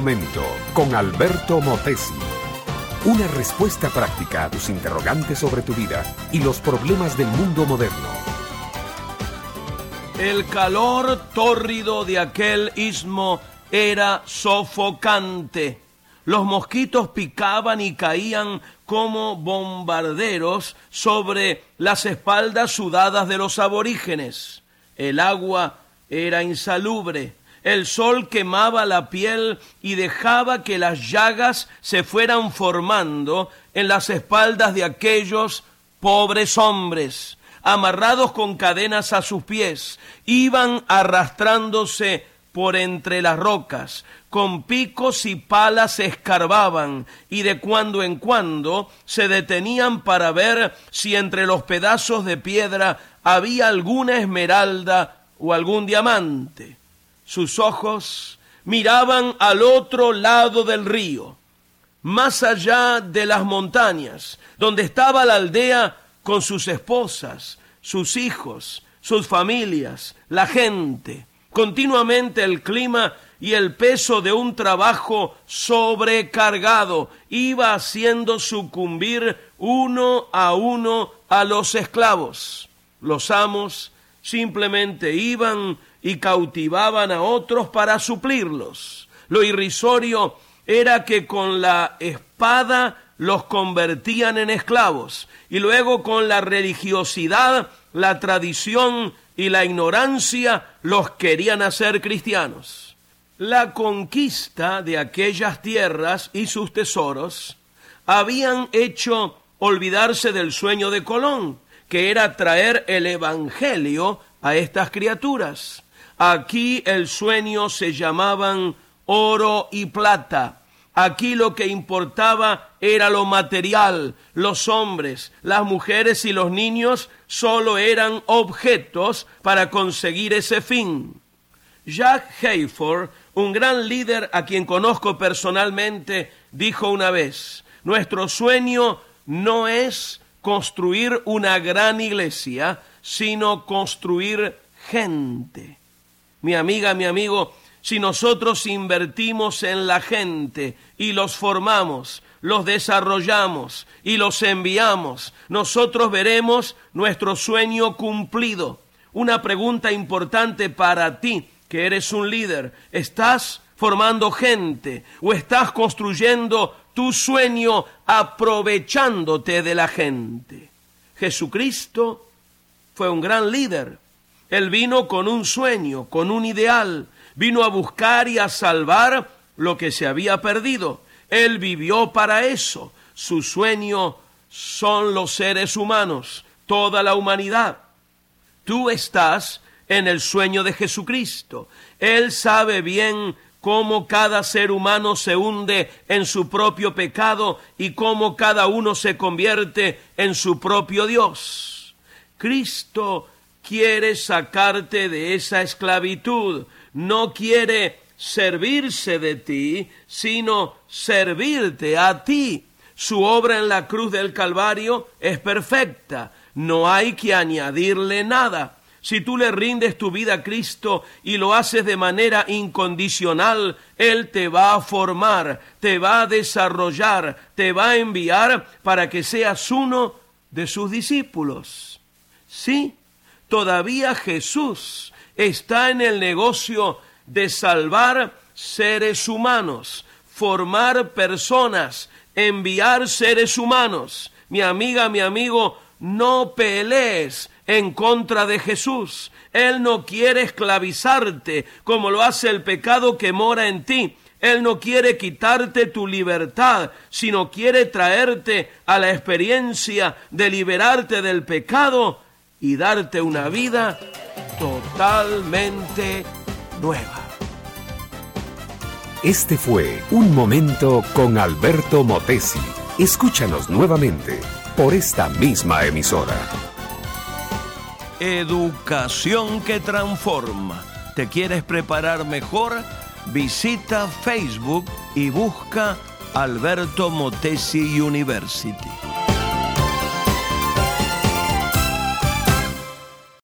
momento con Alberto Motesi. Una respuesta práctica a tus interrogantes sobre tu vida y los problemas del mundo moderno. El calor tórrido de aquel istmo era sofocante. Los mosquitos picaban y caían como bombarderos sobre las espaldas sudadas de los aborígenes. El agua era insalubre, el sol quemaba la piel y dejaba que las llagas se fueran formando en las espaldas de aquellos pobres hombres, amarrados con cadenas a sus pies, iban arrastrándose por entre las rocas, con picos y palas escarbaban y de cuando en cuando se detenían para ver si entre los pedazos de piedra había alguna esmeralda o algún diamante. Sus ojos miraban al otro lado del río, más allá de las montañas, donde estaba la aldea con sus esposas, sus hijos, sus familias, la gente. Continuamente el clima y el peso de un trabajo sobrecargado iba haciendo sucumbir uno a uno a los esclavos. Los amos simplemente iban y cautivaban a otros para suplirlos. Lo irrisorio era que con la espada los convertían en esclavos y luego con la religiosidad, la tradición y la ignorancia los querían hacer cristianos. La conquista de aquellas tierras y sus tesoros habían hecho olvidarse del sueño de Colón, que era traer el Evangelio a estas criaturas. Aquí el sueño se llamaban oro y plata. Aquí lo que importaba era lo material. Los hombres, las mujeres y los niños solo eran objetos para conseguir ese fin. Jack Hayford, un gran líder a quien conozco personalmente, dijo una vez, nuestro sueño no es construir una gran iglesia, sino construir gente. Mi amiga, mi amigo, si nosotros invertimos en la gente y los formamos, los desarrollamos y los enviamos, nosotros veremos nuestro sueño cumplido. Una pregunta importante para ti, que eres un líder. ¿Estás formando gente o estás construyendo tu sueño aprovechándote de la gente. Jesucristo fue un gran líder. Él vino con un sueño, con un ideal. Vino a buscar y a salvar lo que se había perdido. Él vivió para eso. Su sueño son los seres humanos, toda la humanidad. Tú estás en el sueño de Jesucristo. Él sabe bien cómo cada ser humano se hunde en su propio pecado y cómo cada uno se convierte en su propio Dios. Cristo quiere sacarte de esa esclavitud, no quiere servirse de ti, sino servirte a ti. Su obra en la cruz del Calvario es perfecta, no hay que añadirle nada. Si tú le rindes tu vida a Cristo y lo haces de manera incondicional, Él te va a formar, te va a desarrollar, te va a enviar para que seas uno de sus discípulos. Sí, todavía Jesús está en el negocio de salvar seres humanos, formar personas, enviar seres humanos. Mi amiga, mi amigo, no pelees en contra de Jesús. Él no quiere esclavizarte como lo hace el pecado que mora en ti. Él no quiere quitarte tu libertad, sino quiere traerte a la experiencia de liberarte del pecado y darte una vida totalmente nueva. Este fue Un Momento con Alberto Motesi. Escúchanos nuevamente por esta misma emisora. Educación que transforma. ¿Te quieres preparar mejor? Visita Facebook y busca Alberto Motesi University.